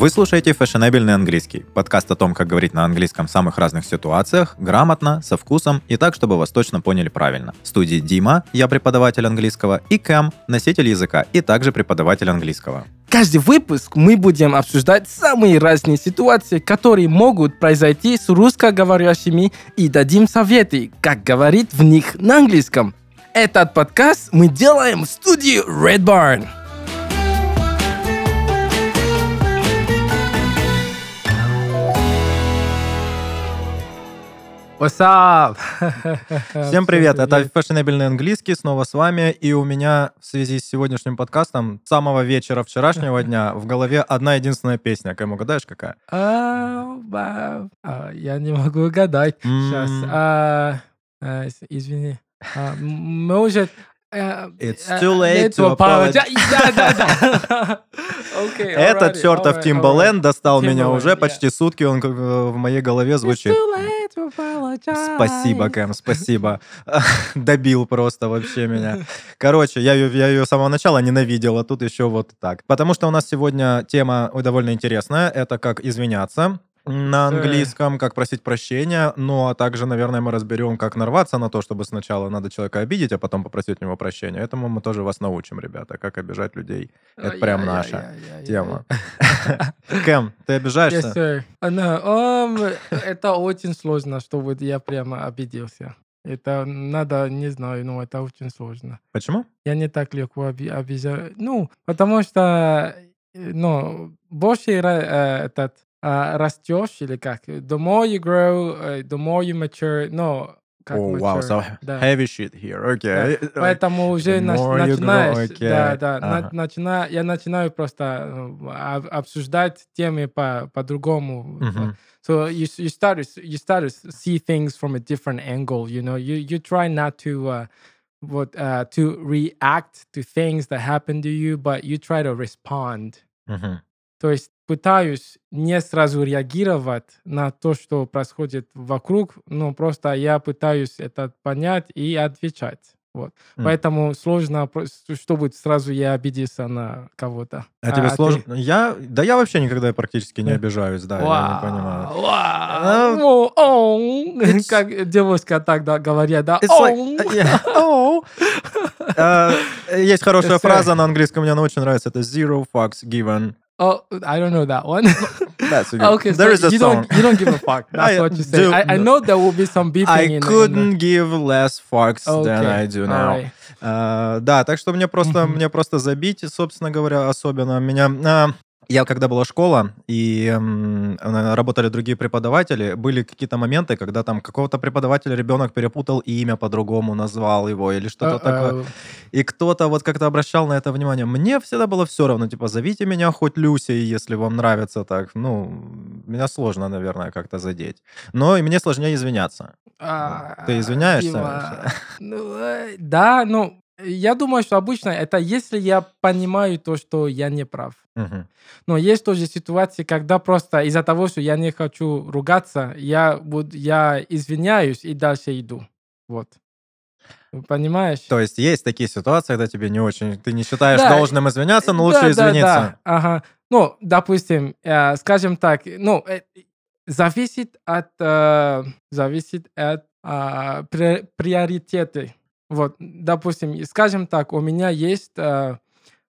Вы слушаете «Фешенебельный английский» – подкаст о том, как говорить на английском в самых разных ситуациях, грамотно, со вкусом и так, чтобы вас точно поняли правильно. В студии Дима, я преподаватель английского, и Кэм, носитель языка и также преподаватель английского. Каждый выпуск мы будем обсуждать самые разные ситуации, которые могут произойти с русскоговорящими и дадим советы, как говорить в них на английском. Этот подкаст мы делаем в студии Red Barn. What's up? Всем привет, это фешенебельный английский, снова с вами, и у меня в связи с сегодняшним подкастом с самого вечера вчерашнего дня в голове одна единственная песня. Кэм, угадаешь, какая? А, а, Я не могу угадать. Сейчас. А, Извини. Может... э, It's too late to apologize. Окей, Этот чертов alright, Тимбален достал меня уже yeah. почти сутки, он в моей голове звучит. Спасибо, Кэм, спасибо. Добил просто вообще меня. Короче, я ее, я ее с самого начала ненавидел, а тут еще вот так. Потому что у нас сегодня тема довольно интересная. Это как извиняться на английском, как просить прощения, ну а также, наверное, мы разберем, как нарваться на то, чтобы сначала надо человека обидеть, а потом попросить у него прощения. Этому мы тоже вас научим, ребята, как обижать людей. Это прям наша Ай-яй-яй-яй-яй. тема. Кэм, ты обижаешься? no, um, это очень сложно, что вот я прямо обиделся. Это надо, не знаю, ну это очень сложно. Почему? Я не так легко оби- обижаю. Ну, потому что, э, ну, больше э, этот, а, растешь или как? The more you grow, э, the more you mature. Ну, как О, вау, mature, so да. heavy shit here, окей. Поэтому уже the нач- more you grow, начинаешь, окей. да, да, на- Ага. начина- я начинаю просто э, об- обсуждать темы по по-другому. Мгм. So you you start to you start to see things from a different angle. You know, you you try not to uh, what uh, to react to things that happen to you, but you try to respond. Мгм. То есть пытаюсь не сразу реагировать на то, что происходит вокруг, но просто я пытаюсь это понять и отвечать. Вот. М. Поэтому сложно, просто, чтобы сразу я обиделся на кого-то. А тебе ты? сложно? Я, да я вообще никогда практически не обижаюсь, да, я не понимаю. it's- Как девушка тогда говорят, да. Oh. А, Есть хорошая фраза на английском, мне она очень нравится, это zero fucks given. Oh, I don't know that one. That's a- okay, there so is a you song. don't you don't give a fuck. That's I what you say. do- I, I know there will be some beeping I in, in the- couldn't give less fucks than Okay, I do now. alright. А, Да, так что мне просто, Мгм. мне просто забить, собственно говоря, особенно меня... а, Я когда была школа, и э, работали другие преподаватели, были какие-то моменты, когда там какого-то преподавателя ребенок перепутал имя по-другому, назвал его или что-то такое. Uh-oh. И кто-то вот как-то обращал на это внимание. Мне всегда было все равно, типа, зовите меня хоть Люсей, если вам нравится так. Ну, меня сложно, наверное, как-то задеть. Но и мне сложнее извиняться. А, Ты извиняешься? Ну, э, Да, ну, я думаю, что обычно это если я понимаю то, что я не прав. Мгм. Но есть тоже ситуации, когда просто из-за того, что я не хочу ругаться, я, буду, я извиняюсь и дальше иду. Вот. Понимаешь? То есть есть такие ситуации, когда тебе не очень, ты не считаешь Да, должным извиняться, но Да, лучше да, извиниться. да, ага. Ну, допустим, э, скажем так, ну, э, зависит от, э, зависит от при- приоритеты. Вот, допустим, скажем так, у меня есть э,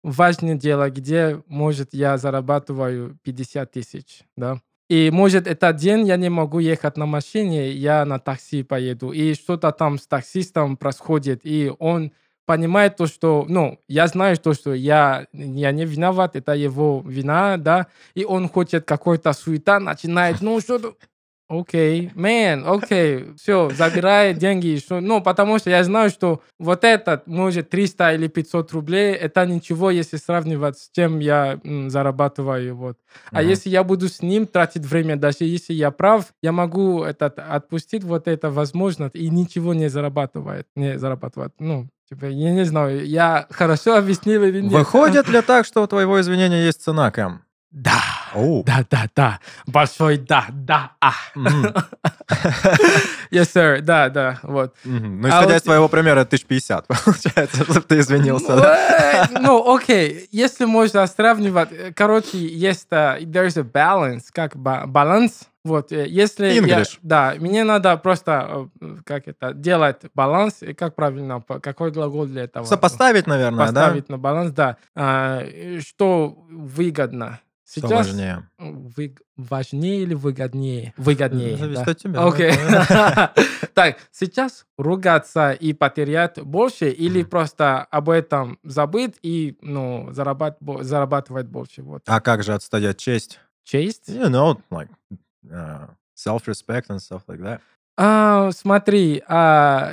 важное дело, где, может, я зарабатываю 50 тысяч, да, и, может, этот день я не могу ехать на машине, я на такси поеду, и что-то там с таксистом происходит, и он понимает то, что, ну, я знаю то, что я, я не виноват, это его вина, да, и он хочет какой-то суета, начинает, ну, что-то, окей, man, окей, все, забирай деньги, что, ну, потому что я знаю, что вот этот, может, 300 или 500 рублей, это ничего, если сравнивать с чем я м, зарабатываю, вот. А Мгм. если я буду с ним тратить время, даже если я прав, я могу этот, отпустить вот это возможность и ничего не зарабатывает, не зарабатывать. Ну, типа, я не знаю, я хорошо объяснил или нет? Выходит ли так, что у твоего извинения есть цена, Кэм? Да. Оу. Да, да, да. Большой да, да, а. Yes, sir. Да, да, вот. Мгм. Ну, А исходя вот- из твоего примера, 1050, получается, чтобы ты извинился. да? Ну, окей, если можно сравнивать, э, короче, есть, э, there's a balance, как ба- баланс, вот, э, если я, да, мне надо просто, как это, делать баланс, и как правильно, какой глагол для этого? Сопоставить, наверное, да? Поставить на баланс, да. А, что выгодно? Что Сейчас важнее? вы- важнее или выгоднее? Выгоднее, Зависит да. от тебя. Окей. Так, сейчас ругаться и потерять больше или просто об этом забыть и, ну, зарабатывать больше. Вот. А как же отстоять честь? Честь? You know, like uh, self-respect and stuff like that. А, смотри, а,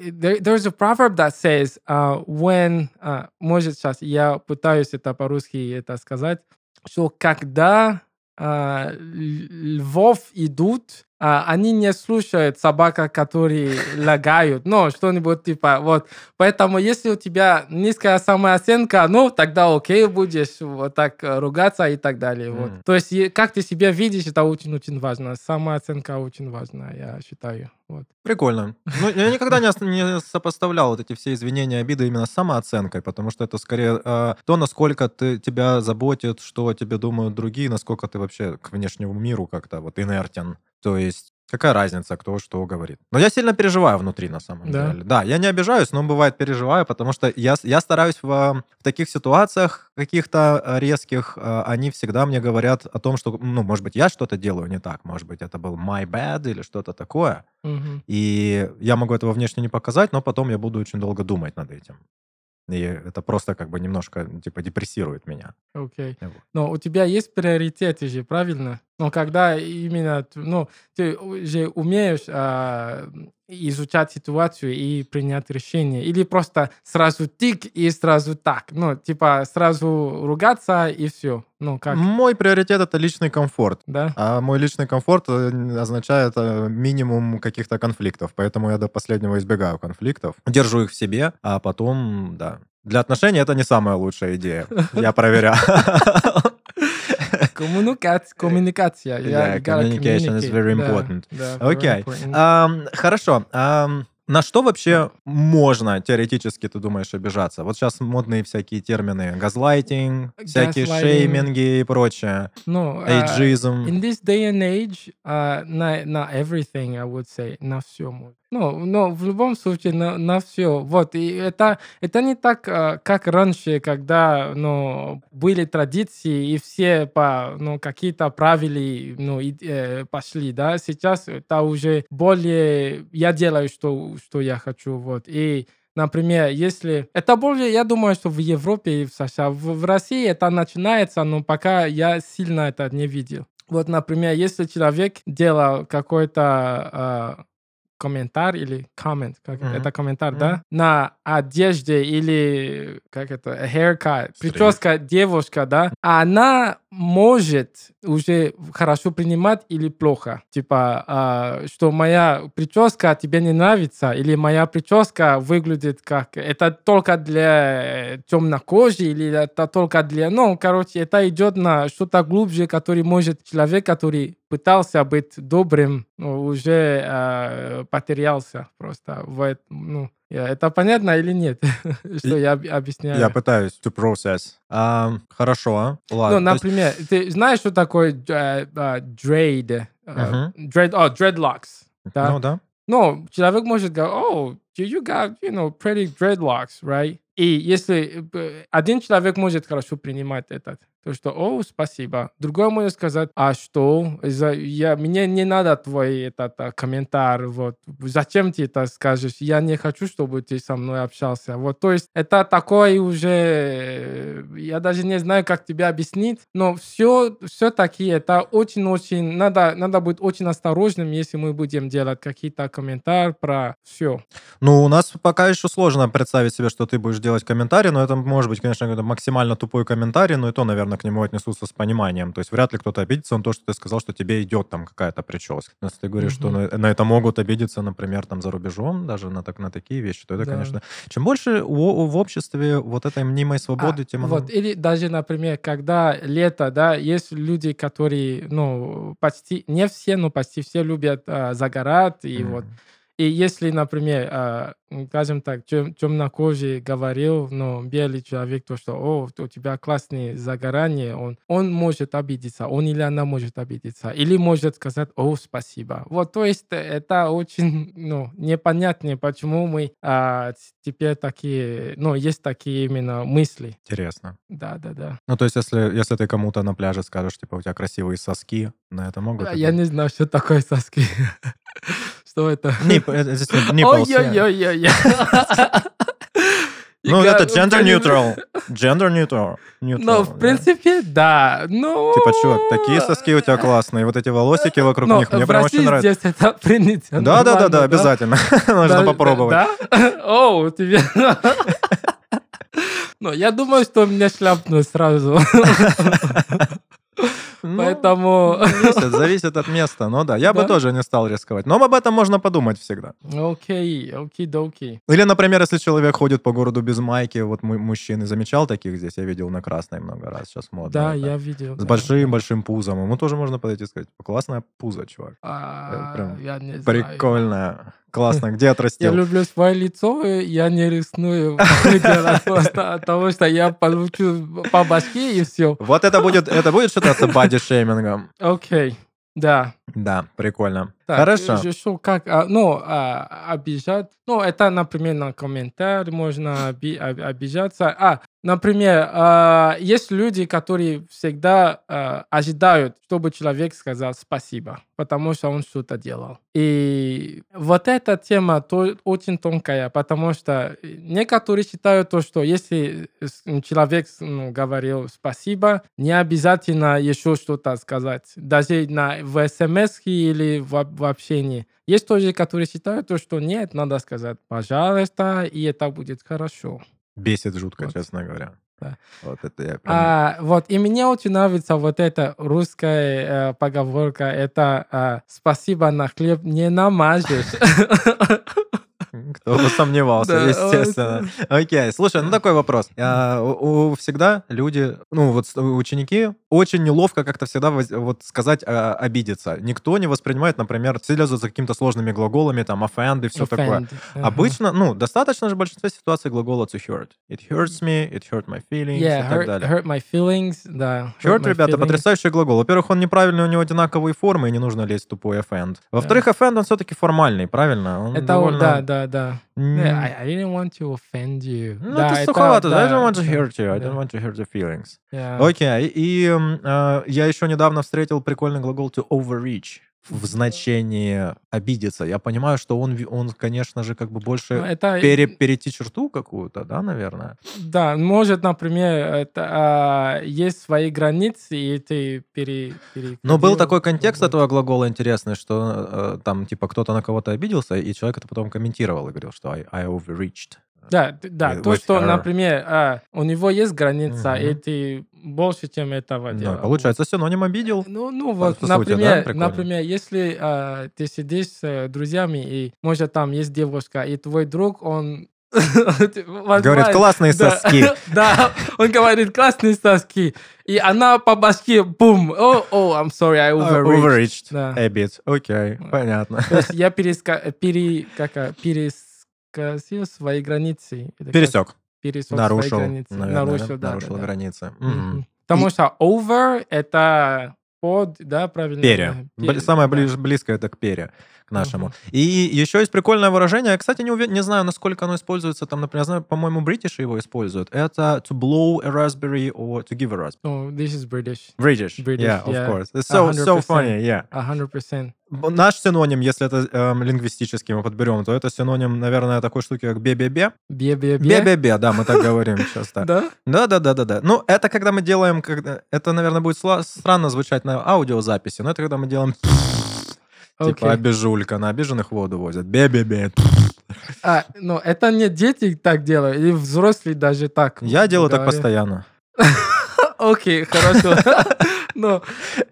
there- there's a proverb that says, uh, when, а, может, сейчас я пытаюсь это по-русски это сказать, что когда л- львов идут, а, они не слушают собака, которые лагают, ну, что-нибудь типа, вот. Поэтому, если у тебя низкая самооценка, ну, тогда окей, будешь вот так э, ругаться и так далее, вот. Мгм. То есть, как ты себя видишь, это очень-очень важно. Самооценка очень важна, я считаю, вот. Прикольно. Ну, я никогда не, не сопоставлял вот эти все извинения, обиды именно с самооценкой, потому что это скорее э, то, насколько ты, тебя заботит, что о тебе думают другие, насколько ты вообще к внешнему миру как-то вот инертен. То есть какая разница, кто что говорит. Но я сильно переживаю внутри, на самом Да? деле. Да, я не обижаюсь, но бывает переживаю, потому что я, я стараюсь в, в таких ситуациях каких-то э, резких, э, они всегда мне говорят о том, что, ну, может быть, я что-то делаю не так, может быть, это был my bad или что-то такое. Мгм. И я могу этого внешне не показать, но потом я буду очень долго думать над этим. И это просто как бы немножко, типа, депрессирует меня. Окей. Вот. Но у тебя есть приоритеты же, правильно? Но когда именно, ну, ты же умеешь а, изучать ситуацию и принять решение, или просто сразу тик и сразу так, ну, типа сразу ругаться и все, ну, как, Мой приоритет это личный комфорт. да? А мой личный комфорт э, означает э, минимум каких-то конфликтов. Поэтому я до последнего избегаю конфликтов. Держу их в себе, а потом, да. Для отношений это не самая лучшая идея. Я проверяю. Коммуникация, коммуникация. Yeah, communication is very important. Окей. Хорошо. На что вообще можно теоретически, ты думаешь, обижаться? Вот сейчас модные всякие термины. Газлайтинг, всякие шейминги и прочее. Ну, а, Эйджизм. In this day and age, uh, на, на everything, I would say, на все. Ну, но в любом случае, на, на все. Вот, и это, это не так, а, как раньше, когда, ну, были традиции, и все по, ну, какие-то правила, ну, и, э, пошли, да. Сейчас это уже более, я делаю, что, что я хочу, вот. И Например, если... Это более, я думаю, что в Европе и в США. В, в России это начинается, но пока я сильно это не видел. Вот, например, если человек делал какой-то а, комментарий или коммент, как Мгм. это комментарий, Мгм. да, на одежде или как это, haircut, Стриг. прическа девушка, да, она может уже хорошо принимать или плохо. Типа, а, что моя прическа тебе не нравится, или моя прическа выглядит как... Это только для темнокожих, или это только для... Ну, короче, это идет на что-то глубже, который может человек, который пытался быть добрым, ну, уже а, потерялся просто. В, ну, это понятно или нет, что я об- объясняю? Я пытаюсь to process. Ам, Хорошо. Ладно. Ну, То есть- например, ты знаешь, что такое э, э, dread? э, Мгм. dread, о, dreadlocks. Да? Ну да. Ну, человек может говорить, oh, you got, you know, pretty dreadlocks, right? И если э, один человек может хорошо принимать это, то что, о, спасибо. Другой может сказать, а что? Я, мне не надо твой этот а, комментарий, вот. Зачем ты это скажешь? Я не хочу, чтобы ты со мной общался. Вот, то есть это такое уже, э, я даже не знаю, как тебе объяснить, но все, все-таки это очень-очень, надо, надо быть очень осторожным, если мы будем делать какие-то комментарии про все. Ну, у нас пока еще сложно представить себе, что ты будешь делать комментарий, но это может быть, конечно, какой-то максимально тупой комментарий, но и то, наверное, к нему отнесутся с пониманием. То есть вряд ли кто-то обидится на то, что ты сказал, что тебе идет там какая-то прическа. Если ты говоришь, что Мгм. на, на это могут обидеться, например, там за рубежом, даже на, так, на такие вещи, то это, Да. конечно... Чем больше в, в обществе вот этой мнимой свободы, А, тем оно- вот, или даже, например, когда лето, да, есть люди, которые, ну, почти, не все, но почти все любят а, загорать, и Мгм. вот, и если, например, а, скажем так, тем, темнокожий говорил, ну, белый человек, то, что, о, у тебя классное загорание, он, он может обидеться, он или она может обидеться, или может сказать, о, спасибо. Вот, то есть э, это очень, ну, непонятно, почему мы а, теперь такие, ну, есть такие именно мысли. Интересно. Да, да, да. Ну, то есть, если, если ты кому-то на пляже скажешь, типа, у тебя красивые соски, на это могут... А, Я не знаю, что такое соски. Что это? Ой-ой-ой-ой. Ну, это gender neutral. Gender neutral. Ну, в принципе, да. Ну... Типа, чувак, такие соски у тебя классные, вот эти волосики вокруг них, мне прям очень нравится. здесь это принято. Да, да, да, нормально, да, обязательно. Нужно попробовать. Да? О, тебе... Ну, я думаю, что меня шляпнут сразу. Ну, Поэтому... Зависит, зависит от места. Ну да, я бы Да? тоже не стал рисковать. Но об этом можно подумать всегда. Окей, окей-доки. Или, например, если человек ходит по городу без майки, вот му- мужчины, замечал таких здесь, я видел на красной много раз, сейчас модно. Да, это. я видел. С да. большим-большим пузом. Ему тоже можно подойти и сказать, классное пузо, чувак. А, прям Я не знаю. Классно. Где Я отрастил? люблю свое лицо, я не рискну делать просто от того, что я получу по башке и все. Вот это будет, это будет считаться боди-шеймингом. Окей, да. Да, прикольно. Так, Хорошо. э, Что, как, а, ну, а, обижать. Ну, это, например, на комментарий можно оби- об- обижаться. А, например, а, есть люди, которые всегда ожидают, чтобы человек сказал спасибо, потому что он что-то делал. И вот эта тема то, очень тонкая, потому что некоторые считают то, что если человек ну, говорил спасибо, не обязательно еще что-то сказать. Даже на, в смс или в, в общении. Есть тоже, которые считают, то, что нет, надо сказать пожалуйста, и это будет хорошо. Бесит жутко, Вот. честно говоря. Да. Вот это я прям... А, вот, и мне очень нравится вот эта русская э, поговорка, это а, «спасибо на хлеб не намажешь». Кто бы сомневался, Да, естественно. Окей, слушай, ну такой вопрос. А, у- у- Всегда люди, ну вот ученики, очень неловко как-то всегда вот сказать а, обидеться. Никто не воспринимает, например, следует за какими-то сложными глаголами, там, offend и все такое. Offend. Ага. Обычно, ну, достаточно же в большинстве ситуаций глагола to hurt. It hurts me, it hurt my feelings Yeah, и так hurt, далее. hurt my feelings, да. Hurt, my ребята, feelings. потрясающий глагол. Во-первых, он неправильный, у него одинаковые формы, и не нужно лезть в тупой offend. Во-вторых, offend, он все-таки формальный, правильно? Он Это, довольно... да, да, да. Yeah, I, I didn't want to offend you. Ну, да, это суховато. да, I don't want to hurt you. I don't want to hurt your feelings. Yeah. Окей. И э, я еще недавно встретил прикольный глагол to overreach в значении обидеться. Я понимаю, что он, он конечно же, как бы Ну, больше это, пере- перейти черту какую-то, да, наверное? да, может, например, это, а, есть свои границы, и ты пере, Но был такой контекст этого глагола интересный, что э, там, типа, кто-то на кого-то обиделся, и человек это потом комментировал и говорил, что I, I overreached. Да, да, with- то, что, her. например, а, у него есть граница, и Мгм. ты больше, чем этого делал. получается, синоним обидел. Ну, ну вот, сути, да, например, прикольно. например, если а, ты сидишь с э, друзьями, и, может, там есть девушка, и твой друг, он... Говорит, классные Да, соски. Да, он говорит, классные соски. И она по башке, бум, о, о, I'm sorry, I Uh, overreached. Overreached. Да. A bit. Окей, понятно. То есть я переска... пере... как, перескосил свои границы. Пересек. Пересек свои Нарушил, границы. наверное, нарушил, да? да, нарушил да, да. границы. Мгм. Мгм. Потому что over — это под, да, правильно? Да, Бли- перья, Самое да. ближ- близкое это к перья, к нашему. Мгм. И еще есть прикольное выражение. Я, кстати, не, уве- не знаю, насколько оно используется. Там, например, знаю, по-моему, бритиши его используют. Это to blow a raspberry or to give a raspberry. Oh, this is British. British. British, yeah, of yeah. course. It's so, so 100%. funny, yeah. A hundred percent. Б- Наш синоним, если это эм, лингвистический мы подберем, то это синоним, наверное, такой штуки, как бе-бе-бе. Бе-бе-бе. Бе-бе-бе, да, мы так говорим часто. Да? Да, да, да, да, да. Ну, это когда мы делаем, когда... это, наверное, будет странно звучать на аудиозаписи, но это когда мы делаем типа Окей. обижулька, на обиженных воду возят. Бе-бе-бе. А, ну, это не дети так делают, или взрослые даже так. Я делаю так постоянно. Окей, хорошо. Ну,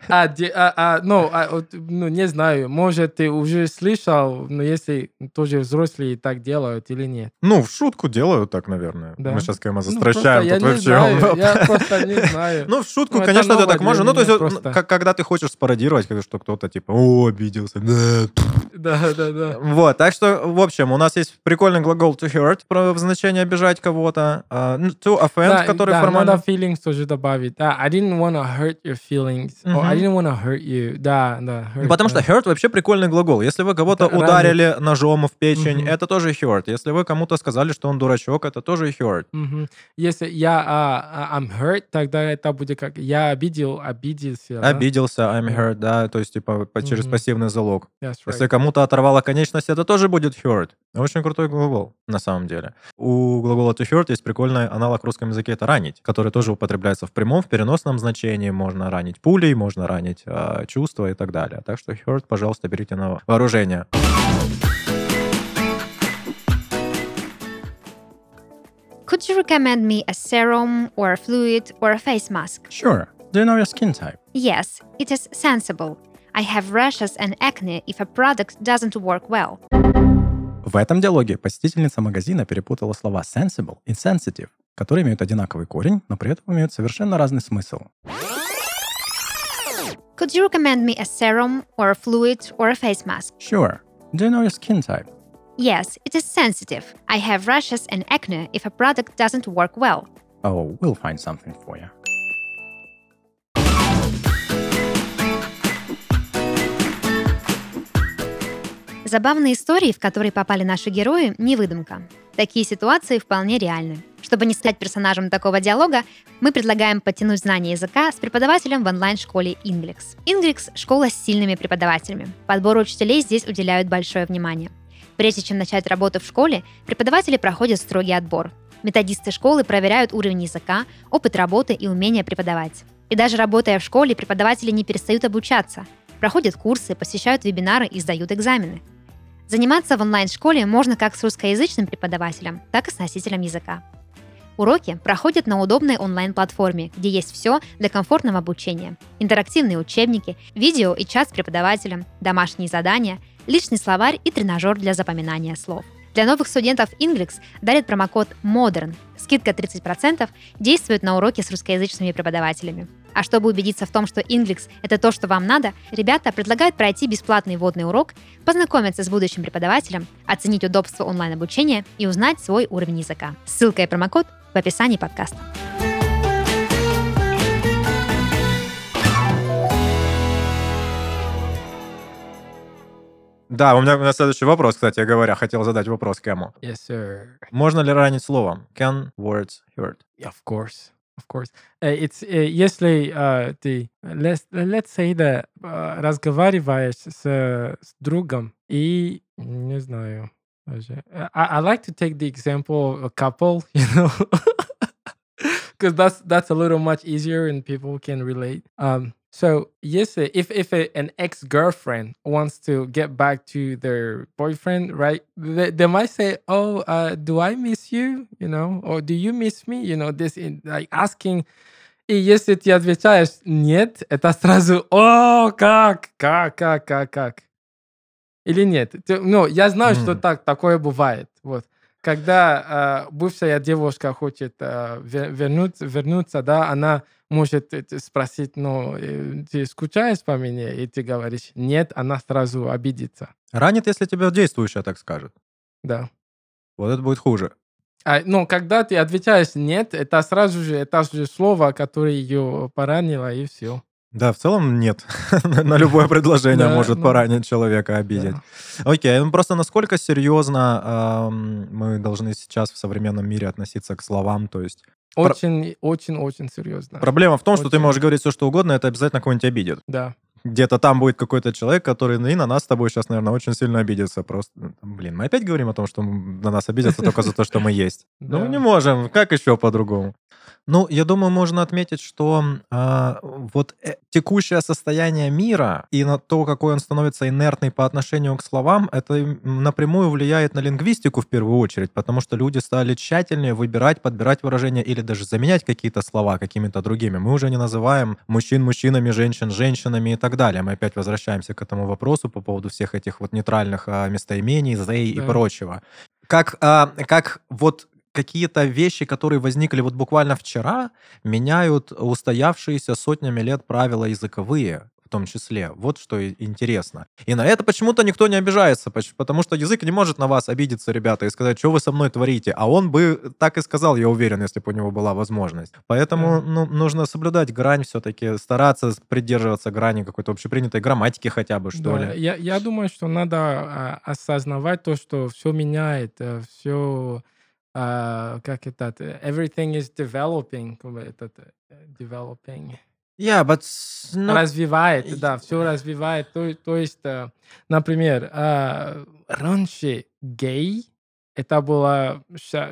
а, а, а, ну, а, ну, не знаю, может, ты уже слышал, но если тоже взрослые так делают или нет. Ну, в шутку делаю так, наверное. Да. Мы сейчас, Кэма, Ну, застращаем я тут вообще. я просто не знаю. Ну, в шутку, Ну, это конечно, новое так можешь. Ну, то есть, просто. как- когда ты хочешь спародировать, как- что кто-то типа, о, обиделся. да». Да, да, да. Вот, так что, в общем, у нас есть прикольный глагол to hurt, про значение обижать кого-то. Ну, to offend, Да, который да, формально... надо feelings тоже добавить. Да, I didn't want to hurt your feelings. Or I didn't want to hurt you. Да, да. hurt, Потому что да. hurt вообще прикольный глагол. Если вы кого-то Это ударили ножом в печень, Мгм. это тоже hurt. Если вы кому-то сказали, что он дурачок, это тоже hurt. Мгм. Если я а, I'm hurt, тогда это будет как я обидел, обиделся. да? Обиделся, I'm Да. hurt, да, то есть типа по- через Мгм. пассивный залог. That's Если right. кому-то оторвало конечность, это тоже будет hurt. Очень крутой глагол, на самом деле. У глагола to hurt есть прикольный аналог в русском языке, это ранить, который тоже употребляется в прямом, в переносном значении. Можно ранить пулей, можно ранить а, чувства и так далее. Так что hurt, пожалуйста, берите на вооружение. Could you recommend me a serum or a fluid or a face mask? Sure. Do you know your skin type? Yes, it is sensible. I have rashes and acne if a product doesn't work well. В этом диалоге посетительница магазина перепутала слова sensible и sensitive, которые имеют одинаковый корень, но при этом имеют совершенно разный смысл. Could you recommend me a serum or a fluid or a face mask? Sure. Do you know your skin type? Yes, it is sensitive. I have rashes and acne if a product doesn't work well. Oh, we'll find something for you. Забавные истории, в которые попали наши герои, не выдумка. Такие ситуации вполне реальны. Чтобы не стать персонажем такого диалога, мы предлагаем подтянуть знания языка с преподавателем в онлайн-школе Inglix. Inglix – школа с сильными преподавателями. Подбору учителей здесь уделяют большое внимание. Прежде чем начать работу в школе, преподаватели проходят строгий отбор. Методисты школы проверяют уровень языка, опыт работы и умение преподавать. И даже работая в школе, преподаватели не перестают обучаться. Проходят курсы, посещают вебинары и сдают экзамены. Заниматься в онлайн-школе можно как с русскоязычным преподавателем, так и с носителем языка. Уроки проходят на удобной онлайн-платформе, где есть все для комфортного обучения. Интерактивные учебники, видео и чат с преподавателем, домашние задания, личный словарь и тренажер для запоминания слов. Для новых студентов Inglix дарит промокод MODERN. Скидка 30% действует на уроки с русскоязычными преподавателями. А чтобы убедиться в том, что Inglix — это то, что вам надо, ребята предлагают пройти бесплатный вводный урок, познакомиться с будущим преподавателем, оценить удобство онлайн-обучения и узнать свой уровень языка. Ссылка и промокод в описании подкаста. Да, у меня, у меня следующий вопрос, кстати говоря. Хотел задать вопрос Кэму. Yes, sir. Можно ли ранить словом? Can words hurt? Of course, of course. Э, It's, э, если э, ты, let's, let's say that, э, разговариваешь с, с другом и, не знаю, I, I like to take the example of a couple, you know, because that's that's a little much easier and people can relate. Um, so yes, uh, if if a, an ex girlfriend wants to get back to their boyfriend, right? They, they might say, "Oh, uh, do I miss you?" You know, or "Do you miss me?" You know, this in like asking. И если ты отвечаешь нет, это сразу «О, как, как, как, как, как». Или нет? Ну, я знаю, что Мгм. так, такое бывает. Вот. Когда э, бывшая девушка хочет э, ве- вернуться, да, она может э, спросить, ну, э, ты скучаешь по мне? И ты говоришь нет, она сразу обидится. Ранит, если тебя действующая так скажет. Да. Вот это будет хуже. А, ну, когда ты отвечаешь нет, это сразу же, это же слово, которое ее поранило, и все. Да, в целом нет. На любое предложение Да, может ну, поранить человека, обидеть. Окей, ну просто насколько серьезно мы должны сейчас в современном мире относиться к словам, то есть Про- Очень, очень, очень серьезно. проблема в том, что ты Очень. можешь говорить все, что угодно, это обязательно кого-нибудь обидит. Да. Где-то там будет какой-то человек, который и на нас с тобой сейчас, наверное, очень сильно обидится. Просто, ну, блин, мы опять говорим о том, что на нас обидятся только за то, что мы есть. Ну, не можем, как еще по-другому? Ну, я думаю, можно отметить, что а, вот э, текущее состояние мира и на то, какой он становится инертный по отношению к словам, это напрямую влияет на лингвистику в первую очередь, потому что люди стали тщательнее выбирать, подбирать выражения или даже заменять какие-то слова какими-то другими. Мы уже не называем мужчин мужчинами, женщин женщинами и так далее. Мы опять возвращаемся к этому вопросу по поводу всех этих вот нейтральных а, местоимений, they и Да. прочего. Как, а, как вот какие-то вещи, которые возникли вот буквально вчера, меняют устоявшиеся сотнями лет правила языковые в том числе. Вот что интересно. И на это почему-то никто не обижается, потому что язык не может на вас обидеться, ребята, и сказать, что вы со мной творите. А он бы так и сказал, я уверен, если бы у него была возможность. Поэтому ну, нужно соблюдать грань все-таки, стараться придерживаться грани какой-то общепринятой грамматики хотя бы, что Да, ли. Я, я думаю, что надо а, осознавать то, что все меняет, все, как это, э, everything is developing, как бы этот, э, developing. Yeah, but... ну, развивает, да, все развивает. То, то есть, э, например, э, раньше гей это было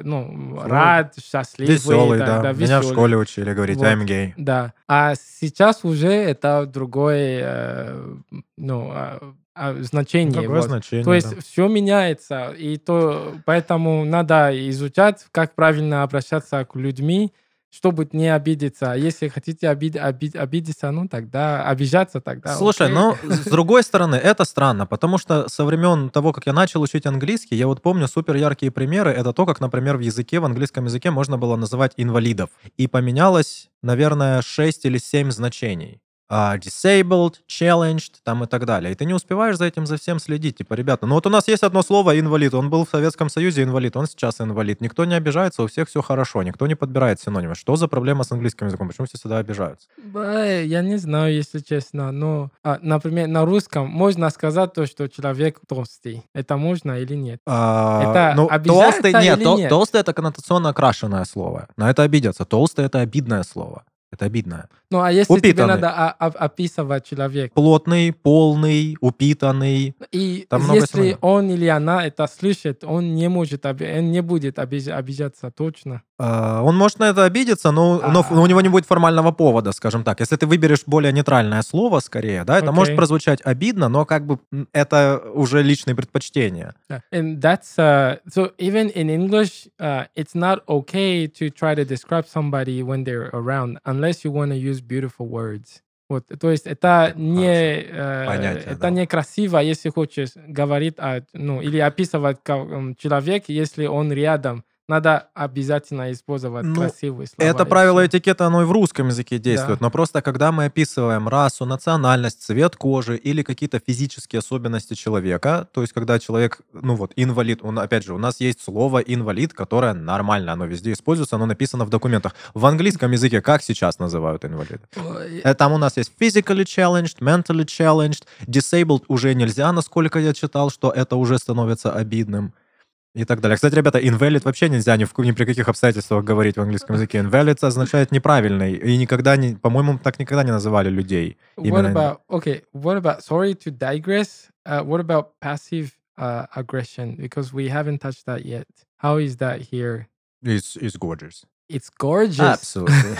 ну, рад, счастливый, Веселый, да. Меня в школе учили говорить, Вот. I'm gay. Да. А сейчас уже это другое э, ну, а, а, значение. Другое вот. значение, То есть да. все меняется, и то поэтому надо изучать, как правильно обращаться к людьми, чтобы не обидеться. А Если хотите обид- оби- обидеться, ну тогда обижаться тогда. Слушай, окей. ну, с другой стороны, это странно, потому что со времен того, как я начал учить английский, я вот помню супер яркие примеры. Это то, как, например, в языке, в английском языке можно было называть инвалидов. И поменялось, наверное, 6 или 7 значений. А, disabled, challenged, там и так далее. И ты не успеваешь за этим за всем следить. Типа, ребята, ну вот у нас есть одно слово инвалид. Он был в Советском Союзе инвалид, он сейчас инвалид. Никто не обижается, у всех все хорошо. Никто не подбирает синонимы. Что за проблема с английским языком? Почему все всегда обижаются? Я не знаю, если честно, но, а, например, на русском можно сказать то, что человек толстый. Это можно или нет? А, Это ну, толстый, нет, или тол- нет? толстый это коннотационно окрашенное слово. На это обидятся. Толстый это обидное слово. Это обидное. Ну, а если тебе Упитанный. надо а- а- описывать человека, Плотный, полный, упитанный. и Там если он или она это слышит, он не может, он не будет обиж- обижаться точно. А, он может на это обидеться, но, но ф- А. но у него не будет формального повода, скажем так. Если ты выберешь более нейтральное слово, скорее, да, это может Окей. прозвучать обидно, но как бы это уже личные предпочтения. And that's uh, so even in English, uh, it's not okay to try to describe somebody when they're around unless you want to use beautiful words. Вот, то есть это не э, Понятие, это да. некрасиво, если хочешь говорить о, ну или описывать человека, если он рядом. Надо обязательно использовать Ну, красивые слова. Это правило этикета, оно и в русском языке действует. Да. Но просто когда мы описываем расу, национальность, цвет кожи или какие-то физические особенности человека, то есть когда человек, ну вот, инвалид, он, опять же, у нас есть слово инвалид, которое нормально, оно везде используется, оно написано в документах. В английском языке как сейчас называют инвалида? Ой, Э, Там у нас есть physically challenged, mentally challenged, disabled уже нельзя, насколько я читал, что это уже становится обидным. И так далее. Кстати, ребята, invalid вообще нельзя ни, в, ни при каких обстоятельствах говорить в английском языке. Invalid означает неправильный. И никогда не, по-моему, так никогда не называли людей. What Именно- about okay? What about sorry to digress? Uh, what about passive uh, aggression? Because we haven't touched that yet. How is that here? It's, it's gorgeous. It's gorgeous. Absolutely.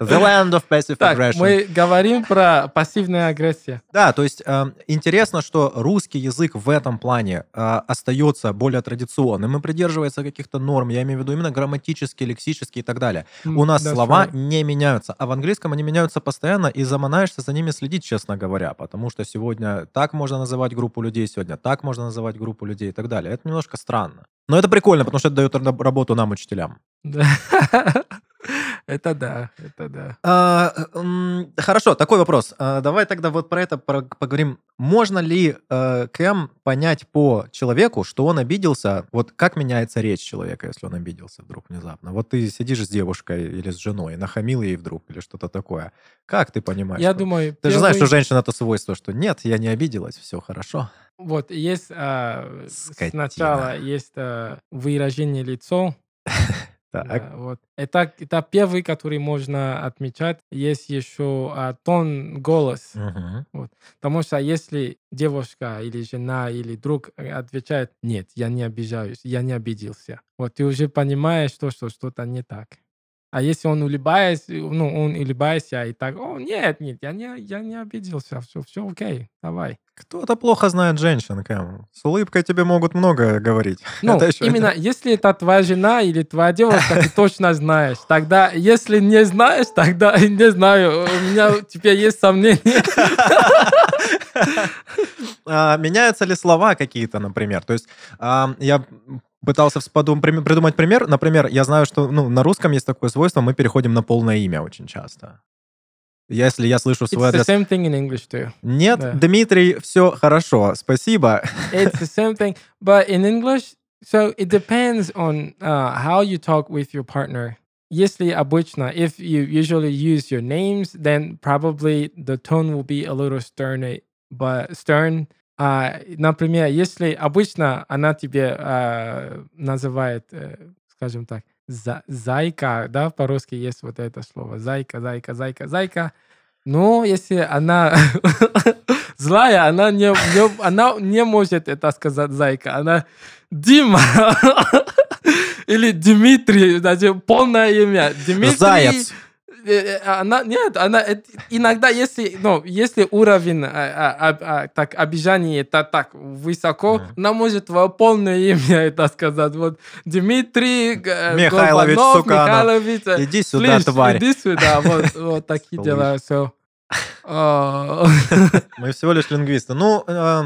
The land of passive Так, aggression. мы говорим про пассивную агрессию. Да, то есть э, интересно, что русский язык в этом плане э, остается более традиционным и придерживается каких-то норм, я имею в виду именно грамматические, лексические и так далее. У нас That's слова right. не меняются, а в английском они меняются постоянно, и заманаешься за ними следить, честно говоря, потому что сегодня так можно называть группу людей, сегодня так можно называть группу людей и так далее. Это немножко странно. Но это прикольно, потому что это дает раб- работу нам, учителям. Да. Это да, это да. А, хорошо, такой вопрос. А, давай тогда вот про это поговорим. Можно ли э, Кэм понять по человеку, что он обиделся? Вот как меняется речь человека, если он обиделся вдруг внезапно? Вот ты сидишь с девушкой или с женой, нахамил ей вдруг или что-то такое. Как ты понимаешь? Я что- думаю, Ты же знаешь, что женщина это свойство, что нет, я не обиделась, все хорошо. Вот есть Скотина. сначала есть а, выражение лицо. Так. Да, вот. Это, это первый, который можно отмечать. Есть еще а, тон голос. Мгм. Потому что если девушка или жена или друг э, отвечает, нет, я не обижаюсь, я не обиделся, вот ты уже понимаешь, что, что что-то не так. А если он улыбается, ну, он улыбается и так, о, нет, нет, я не, я не обиделся, все, все окей, давай. Кто-то плохо знает женщин, Кэм. С улыбкой тебе могут много говорить. Ну, именно, если это твоя жена или твоя девушка, ты точно знаешь. Тогда, если не знаешь, тогда, не знаю, у меня теперь есть сомнения. А, меняются ли слова какие-то, например? То есть а, я пытался прим- придумать пример. Например, я знаю, что ну, на русском есть такое свойство, мы переходим на полное имя очень часто. Если я слышу It's свой the адрес... same thing in English too. Нет, Да. Дмитрий, все хорошо, спасибо. It's the same thing, but in English, so it depends on uh, how you talk with your partner. Если обычно, if you usually use your names, then probably the tone will be a little stern, but stern. А, например, если обычно она тебе а, называет, э, скажем так, за- зайка, да, по-русски есть вот это слово, зайка, зайка, зайка, зайка. Но если она злая, она не, не- она не может это сказать зайка. Она Дима или Дмитрий, даже полное имя. Дмитрий. Заяц. Э, э, Она, нет, она э, иногда, если, ну, если уровень а, а, а, а, так, обижания это так высоко, Мгм. она может полное имя это сказать. Вот Дмитрий Михайлович Горбанов, Суканов. Михайлович, э, Иди сюда, Слышь, тварь. Иди сюда, вот, вот такие дела, все. А, Мы всего лишь лингвисты. Ну, э,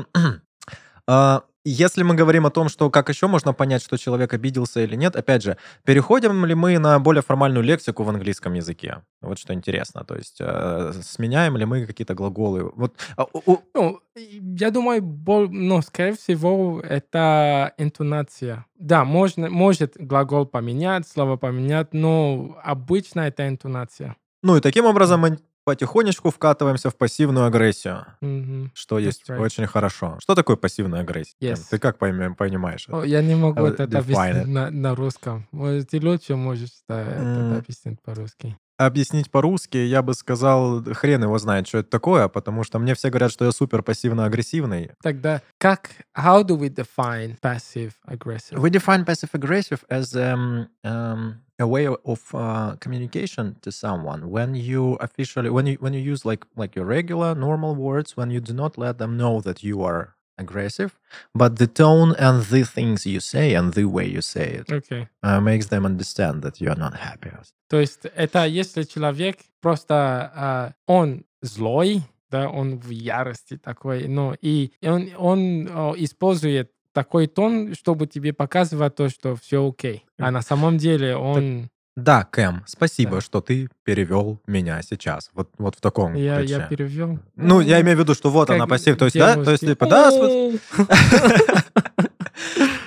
если мы говорим о том, что как еще можно понять, что человек обиделся или нет, опять же, переходим ли мы на более формальную лексику в английском языке? Вот что интересно. То есть э, сменяем ли мы какие-то глаголы? Вот а, у- Ну, я думаю, бол- ну, скорее всего, это интонация. Да, можно, может глагол поменять, слово поменять, но обычно это интонация. ну и таким образом потихонечку вкатываемся в пассивную агрессию, Мгм. что есть right. очень хорошо. Что такое пассивная агрессия? Yes. Ты как пойме- понимаешь? это? О, я не могу Uh, это объяснить на, на русском. Может, ты лучше можешь да, это М. объяснить по-русски. Объяснить по-русски, я бы сказал, хрен его знает, что это такое, потому что мне все говорят, что я супер пассивно-агрессивный. Тогда как, how do we define passive aggressive? We define passive aggressive as um, um, a way of uh, communication to someone when you officially when you when you use like like your regular normal words when you do not let them know that you are aggressive, but the tone and the things you say and the way you say it Окей. uh, makes them understand that you are not happy. То есть это если человек просто а, он злой, да, он в ярости такой, ну и он, он о, использует такой тон, чтобы тебе показывать то, что все окей. А на самом деле он... Да, Кэм, спасибо, Да. что ты перевел меня сейчас. Вот, вот в таком Я, ключе. я перевел. Ну, я имею в виду, что вот Как она пассив. То есть, да, то есть, девушки. типа, да, сп-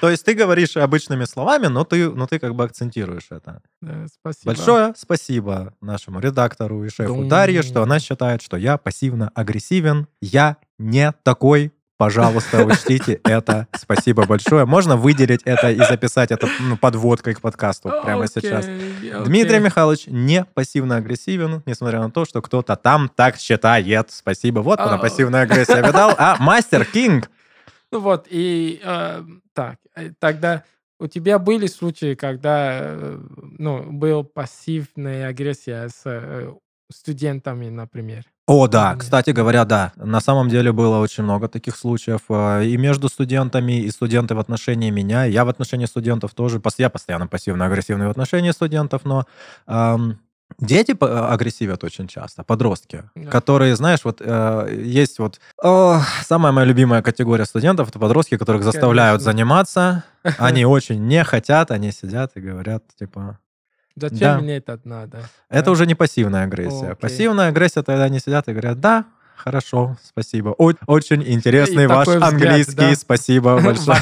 То есть ты говоришь обычными словами, но ты, но ты как бы акцентируешь это. Да, Спасибо. Большое спасибо нашему редактору и шефу Дум. Дарье, что она считает, что я пассивно-агрессивен. Я не такой. Пожалуйста, учтите это. Спасибо большое. Можно выделить это и записать это ну, подводкой к подкасту прямо Окей, сейчас. окей. Дмитрий Михайлович не пассивно-агрессивен, несмотря на то, что кто-то там так считает. Спасибо. Вот она А. пассивная агрессия видал. А мастер Кинг. Ну вот, и э, так, э, тогда у тебя были случаи, когда э, ну, был пассивная агрессия с э, студентами, например? О, да, кстати говоря, да. На самом деле было очень много таких случаев. э, И между студентами, и студенты в отношении меня. Я в отношении студентов тоже. Я постоянно пассивно-агрессивный в отношении студентов, но эм, дети э, агрессивят очень часто, подростки, Да. которые, знаешь, вот э, есть вот... о, самая моя любимая категория студентов — это подростки, которых заставляют Конечно. заниматься. Они очень не хотят, они сидят и говорят, типа... Зачем Да. мне это надо? Это Да. уже не пассивная агрессия. Окей. Пассивная агрессия, тогда они сидят и говорят, да, хорошо, спасибо. О- очень интересный И ваш взгляд, английский, да. спасибо большое.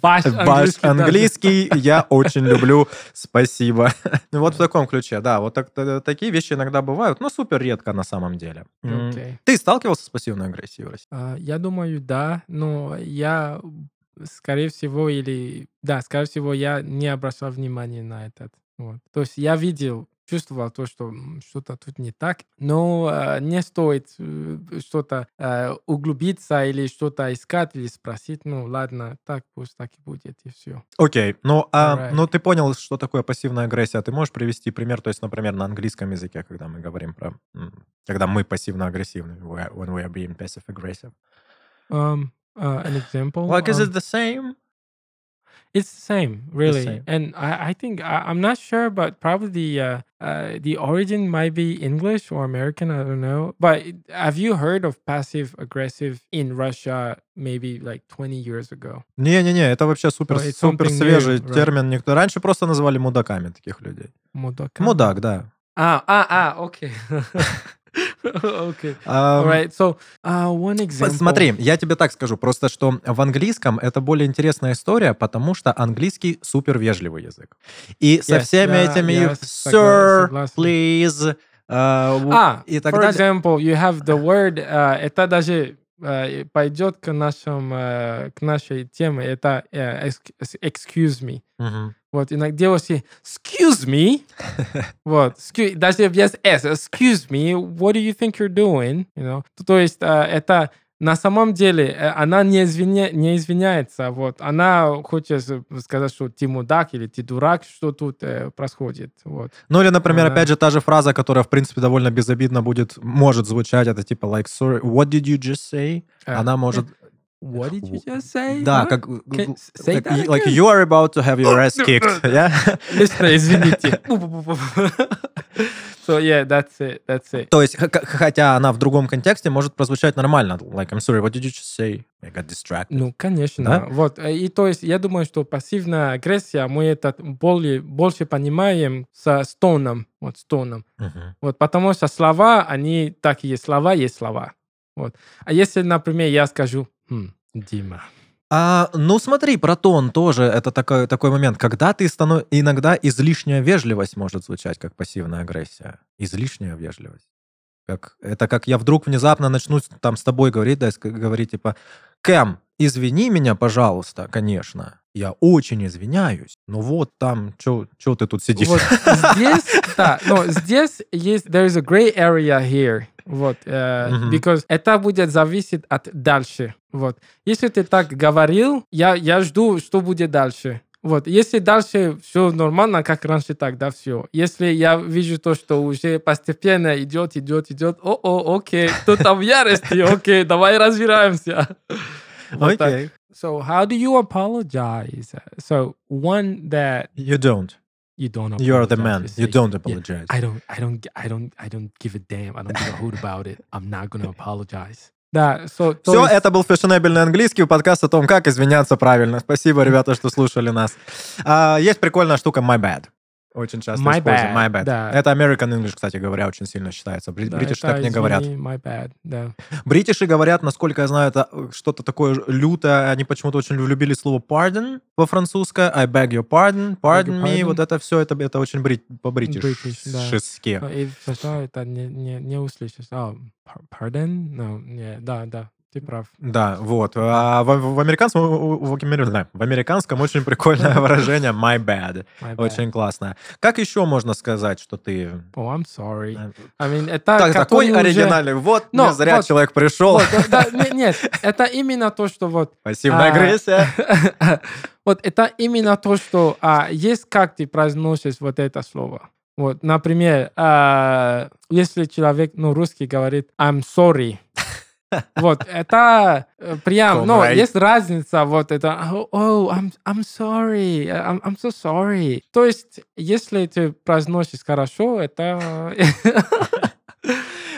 Ваш английский- я очень люблю, спасибо. Ну, Вот в таком ключе, да, вот так- та- такие вещи иногда бывают, но супер редко на самом деле. Ты сталкивался с пассивной агрессией в России? А, Я думаю, да, но я, скорее всего, или... Да, скорее всего, я не обращал внимания на этот. Вот. То есть я видел чувствовал то, что что-то тут не так, но э, не стоит э, что-то э, углубиться или что-то искать или спросить, ну ладно, так пусть так и будет, и все. Окей, ну, а, Alright. ну ты понял, что такое пассивная агрессия. Ты можешь привести пример, то есть, например, на английском языке, когда мы говорим про... Когда мы пассивно-агрессивны, when we are being passive-aggressive. Um, uh, an example? Like, is um, it the same? It's the same, really, same. and I, I think I, I'm not sure, but probably the uh, uh, the origin might be English or American. I don't know. But it- have you heard of passive aggressive in Russia? Maybe like 20 years ago. Не-не-не, это вообще супер, So it's супер something свежий new, right? термин. Никто... Раньше просто называли мудаками таких людей. Мудакам? Мудак, да. Ah, ah, ah. Okay. okay. Right. So uh, one example. Смотри, я тебе так скажу, просто что в английском это более интересная история, потому что английский супер вежливый язык. И со Yes, всеми я- этими я sir, согласен. please, а, в- А, и так for далее. example, you have the word, uh, это даже uh, пойдет к, нашим, uh, к нашей теме, это uh, ex- excuse me. Мгм. Вот, иногда вообще excuse me, вот, excuse- даже без s, excuse me, what do you think you're doing, you know? То- То есть uh, это на самом деле э, она не, извиня, не извиняется, вот, она хочет сказать, что ты мудак или ты дурак, что тут э, происходит, вот. Ну или, например, Ага. опять же, та же фраза, которая, в принципе, довольно безобидно будет, может звучать, это типа like, sorry, what did you just say? Э, Она может... What did you just say? Да, как... Can- say like, that like you are about to have your ass kicked, yeah? Лично, извините. so yeah, that's it, that's it. То есть, хотя она в другом контексте может прозвучать нормально. Like, I'm sorry, what did you just say? I got distracted. Ну, конечно. Да? Вот. э, И то есть я думаю, что пассивная агрессия, мы это более, больше понимаем со стоном. Вот, с тоном. Мгм. Вот, потому что слова, они так и есть. Слова есть слова. Вот. А если, например, я скажу, «Хм, Дима, А, ну смотри, про тон тоже это такой, такой момент. Когда ты станов... Иногда излишняя вежливость может звучать как пассивная агрессия. Излишняя вежливость. Как, это как я вдруг внезапно начну там с тобой говорить, да, говорить типа, Кэм, извини меня, пожалуйста, конечно. Я очень извиняюсь. Но вот там, что ты тут сидишь? Вот здесь, да, но здесь есть, there is a gray area here. Вот, э, Мгм. because это будет зависеть от дальше. Вот. Если ты так говорил, я, я жду, что будет дальше. Вот, если дальше все нормально, как раньше, тогда все. Если я вижу то, что уже постепенно идет, идет, идет, о, о, окей, кто там ярости, окей, давай разбираемся. Вот так. Окей. So how do you apologize? So one that You don't. You don't You are the man. apologize. You don't "Yeah, apologize. I don't, I don't, I don't, I don't give a damn. I don't give a hoot about it. I'm not gonna apologize. Да, so, то Все, есть- это был фешенебельный английский, подкаст о том, как извиняться правильно. Спасибо, ребята, что слушали нас. А, есть прикольная штука My Bad. Очень часто My используем. bad, My bad. да. Это American English, кстати говоря, очень сильно считается. Бри- да, это, так не говорят. извини, My bad, да. Бритиши говорят, насколько я знаю, это э, что-то такое лютое. Они почему-то очень любили слово pardon во французское. I beg your pardon, pardon your me. pardon. Вот это все, это, это очень брит, British, да. по-бритишски. Но И сначала это не, не, не услышишь. Par- pardon? No, не, да, да, ты прав. Да, вот. А в, в американском, в, американском- в американском очень прикольное выражение my bad. My bad. Очень классное. Как еще можно сказать, что ты... Oh, I'm sorry. I mean, это Так, такой уже- оригинальный. Вот, Но, не зря вот, человек пришел. Вот, да, не- нет, это именно то, что вот Пассивная А, агрессия. вот это именно то, что а, есть, как ты произносишь вот это слово. Вот, например, а, если человек, ну, русский говорит I'm sorry, вот, это э, прям, ну, есть разница, вот это, oh, I'm, I'm sorry, I'm, I'm so sorry. То есть, если ты произносишь хорошо, это...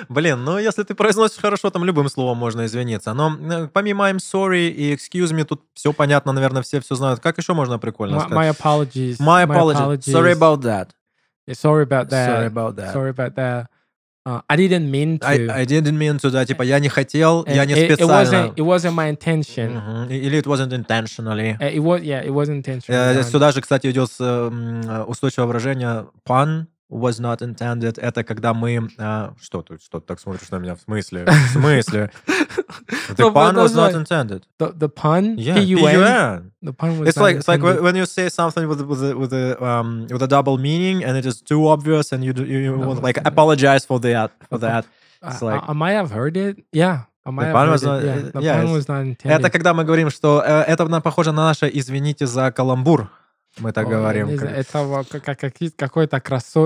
Блин, ну если ты произносишь хорошо, там любым словом можно извиниться. Но э, помимо I'm sorry и excuse me, тут все понятно, наверное, все все знают. Как еще можно прикольно My, сказать? my apologies. My apologies. Sorry about that. Yeah, Sorry about that. Sorry about that. Sorry about that. Uh, I didn't mean to. I, I didn't mean to, да, типа, я не хотел, я не it, it специально. wasn't. It wasn't my intention. Мгм. Или it wasn't intentionally. Uh, It was. Yeah, it wasn't intentional. Э, да. Сюда же, кстати, идет э, устойчивое выражение pun was not intended. Это когда мы... а, что ты, что ты так смотришь на меня? В смысле? В смысле? The Ну, pun was not intended. The, the pun, Yeah, P-U-N, the pun was It's not like it's like when you say something with with with a um with a double meaning and it is too obvious and you you, you No, like apologize for that for that. It's like- I, I might have heard it. Yeah. Uh. Это когда мы говорим, что э, это похоже на наше извините за каламбур. Мы так О, я говорим. знаю, Это какое-то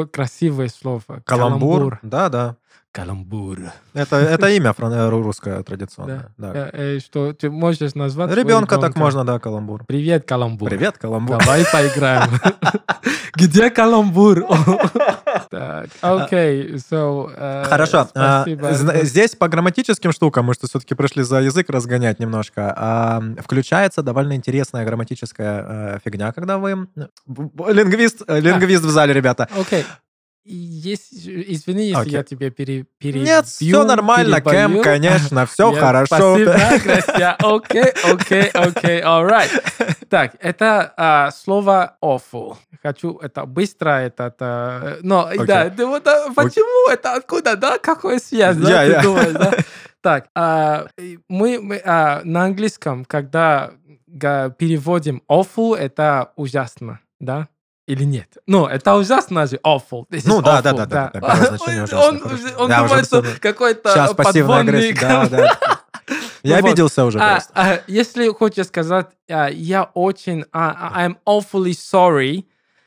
красивое слово. Каламбур. Да, да. Каламбур. Это это имя фран- э, русское традиционное. Да. Да. Э, э, Что ты можешь назвать Ребенка так можно, да, каламбур. Привет, каламбур. Привет, каламбур. Давай поиграем. Где каламбур? Так, окей, so... Хорошо. а, Здесь по грамматическим штукам, мы что все-таки пришли за язык разгонять немножко, а, включается довольно интересная грамматическая фигня, когда вы... б- Лингвист, лингвист в зале, ребята. Окей. Есть, извини, если Окей. я тебе пере, перебью. Нет, все нормально, Кэм, перебью. конечно, все Я- хорошо. Спасибо, Грася. Окей, окей, окей, alright. Так, это а, слово awful. Хочу это быстро, это, это но Окей. да, ты вот а, почему это откуда, да, какой связь, да, Я- ты думаешь, да? Так, а, мы, мы, а, на английском, когда переводим awful, это ужасно, да? Или нет? Ну, это ужасно же, awful. This is Ну, да, да, awful, да, да, да, значение ужасно, Он, хорошо. он Я уже думает, что какой-то Сейчас пассивная агрессия. подводник. Да, да. Я Ну вот. обиделся уже А, просто. а, если хочешь сказать, а, я очень, а, а, I'm awfully sorry,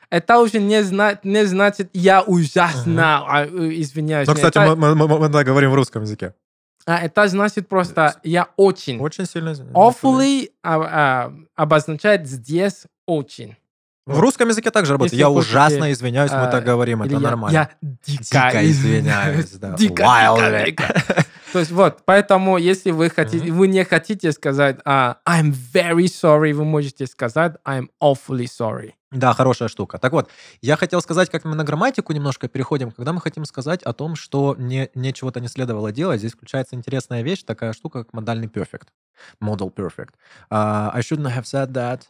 это уже не, зна- не значит, я ужасно а, э, извиняюсь. Ну, Не, кстати, это, мы, мы- мы- мы так говорим в русском языке. а, это значит просто, я очень. Очень сильно... извиняюсь. Awfully а, а, обозначает здесь очень. В русском языке также работает. Если Я хотите, ужасно извиняюсь, мы а, так говорим, это я- нормально. Я дико, Дико извиняюсь, да. Дико, дико, дико. То есть вот, поэтому если вы хотите, вы не хотите сказать а, I'm very sorry, вы можете сказать I'm awfully sorry. Да, хорошая штука. Так вот, я хотел сказать, как мы на грамматику немножко переходим, когда мы хотим сказать о том, что не, не чего-то не следовало делать. Здесь включается интересная вещь, такая штука, как модальный perfect. Modal perfect. Uh, I shouldn't have said that.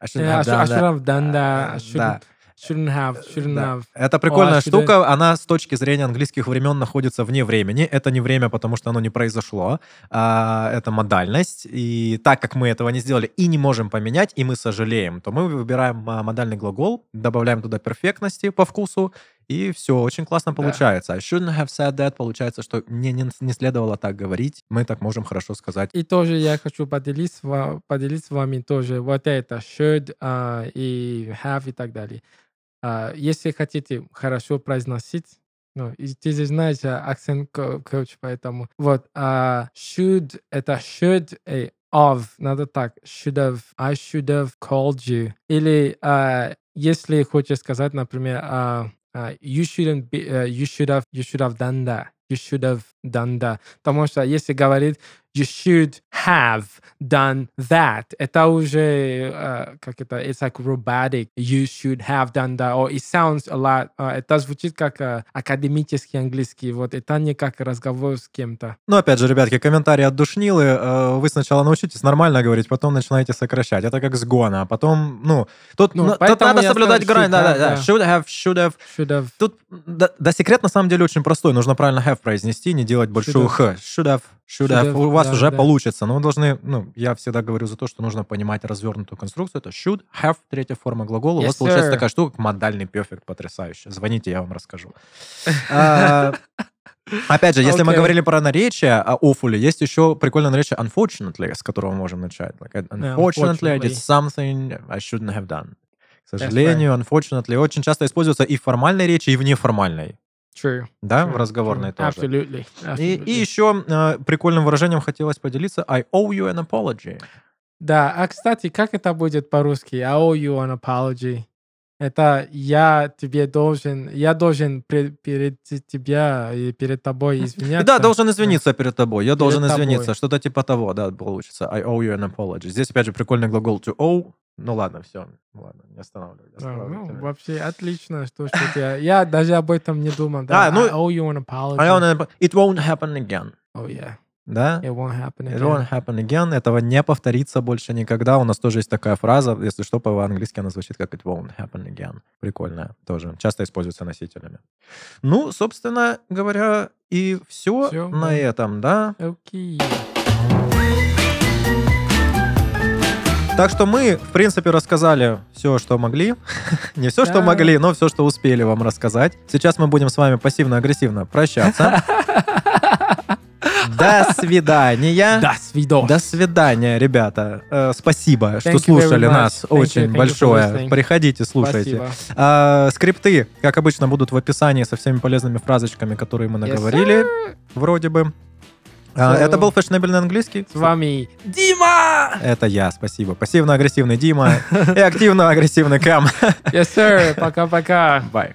I shouldn't have should, I done should have done that. I А, shouldn't, shouldn't have, shouldn't Да. have. Это прикольная I shouldn't- штука, она с точки зрения английских времен находится вне времени. Это не время, потому что оно не произошло. А, это модальность. И так как мы этого не сделали и не можем поменять, и мы сожалеем, то мы выбираем а, модальный глагол, добавляем туда перфектности по вкусу, и все, очень классно Да. получается. I shouldn't have said that. Получается, что мне не, не следовало так говорить. Мы так можем хорошо сказать. И тоже я хочу поделиться, поделиться с вами тоже вот это should а, и have и так далее. А, если хотите хорошо произносить, ну, и ты же знаешь а, акцент коуч, поэтому вот а, should это should и of надо так should have I should have called you или а, если хочешь сказать, например, а, а, you shouldn't be uh, you should have you should have done that you should have done that потому что если говорит you should have done that. Это уже, uh, как это, it's like robotic. You should have done that. Or it sounds a lot, uh, это звучит как uh, академический английский. Вот это не как разговор с кем-то. Но опять же, ребятки, комментарии от Душнилы. Вы сначала научитесь нормально говорить, потом начинаете сокращать. Это как сгона. А потом, ну, тут, Ну, на- тут надо соблюдать грань. should Да, да, have, да. да. Should have, should have. Should have. Тут, да, да, секрет на самом деле очень простой. Нужно правильно have произнести, не делать большую have. х. Should have, should Should have. У вас да, уже да. получится. Но вы должны, ну, я всегда говорю за то, что нужно понимать развернутую конструкцию. Это should, have, третья форма глагола. У Yes, вас получается sir. такая штука, как модальный перфект, потрясающе. Звоните, я вам расскажу. А, Опять же, если мы Окей. говорили про наречие о awfully, есть еще прикольное наречие unfortunately, с которого мы можем начать. Like, unfortunately, I did something I shouldn't have done. К сожалению, unfortunately, очень часто используется и в формальной речи, и в неформальной. True. Да, true, в разговорной true. тоже. Absolutely. И, absolutely. и еще э, прикольным выражением хотелось поделиться. I owe you an apology. Да, а кстати, как это будет по-русски? I owe you an apology. Это я тебе должен, я должен пред- перед тебя и перед тобой извиняться. Да, должен извиниться перед тобой. Я должен тобой. извиниться. Что-то типа того, да, получится. I owe you an apology. Здесь, опять же, прикольный глагол to owe. Ну ладно, все. Ладно, не останавливай. А, останавливай ну, тебя. вообще отлично, что, что ты- Я даже об этом не думал. Да, А, ну, I owe you an apology. I owe an- It won't happen again. Oh, yeah. Да? It won't happen It again. won't happen again. Этого не повторится больше никогда. У нас тоже есть такая фраза, если что, по-английски она звучит как it won't happen again. Прикольная тоже. Часто используется носителями. Ну, собственно говоря, и все Всё, на да. этом, да? Окей. Так что мы, в принципе, рассказали все, что могли. Не все, что могли, но все, что успели вам рассказать. Сейчас мы будем с вами пассивно-агрессивно прощаться. До свидания. До свидос. До свидания, ребята. Э, спасибо, что Thank you very слушали нас Thank you, очень thank you большое. listening. Приходите, слушайте. А, скрипты, как обычно, будут в описании со всеми полезными фразочками, которые мы Yes, наговорили. Вроде бы. А, это был фешнебельный английский. С вами Дима! Это я, спасибо. Пассивно-агрессивный Дима и активно-агрессивный Кам. Yes, sir. Пока-пока. Bye.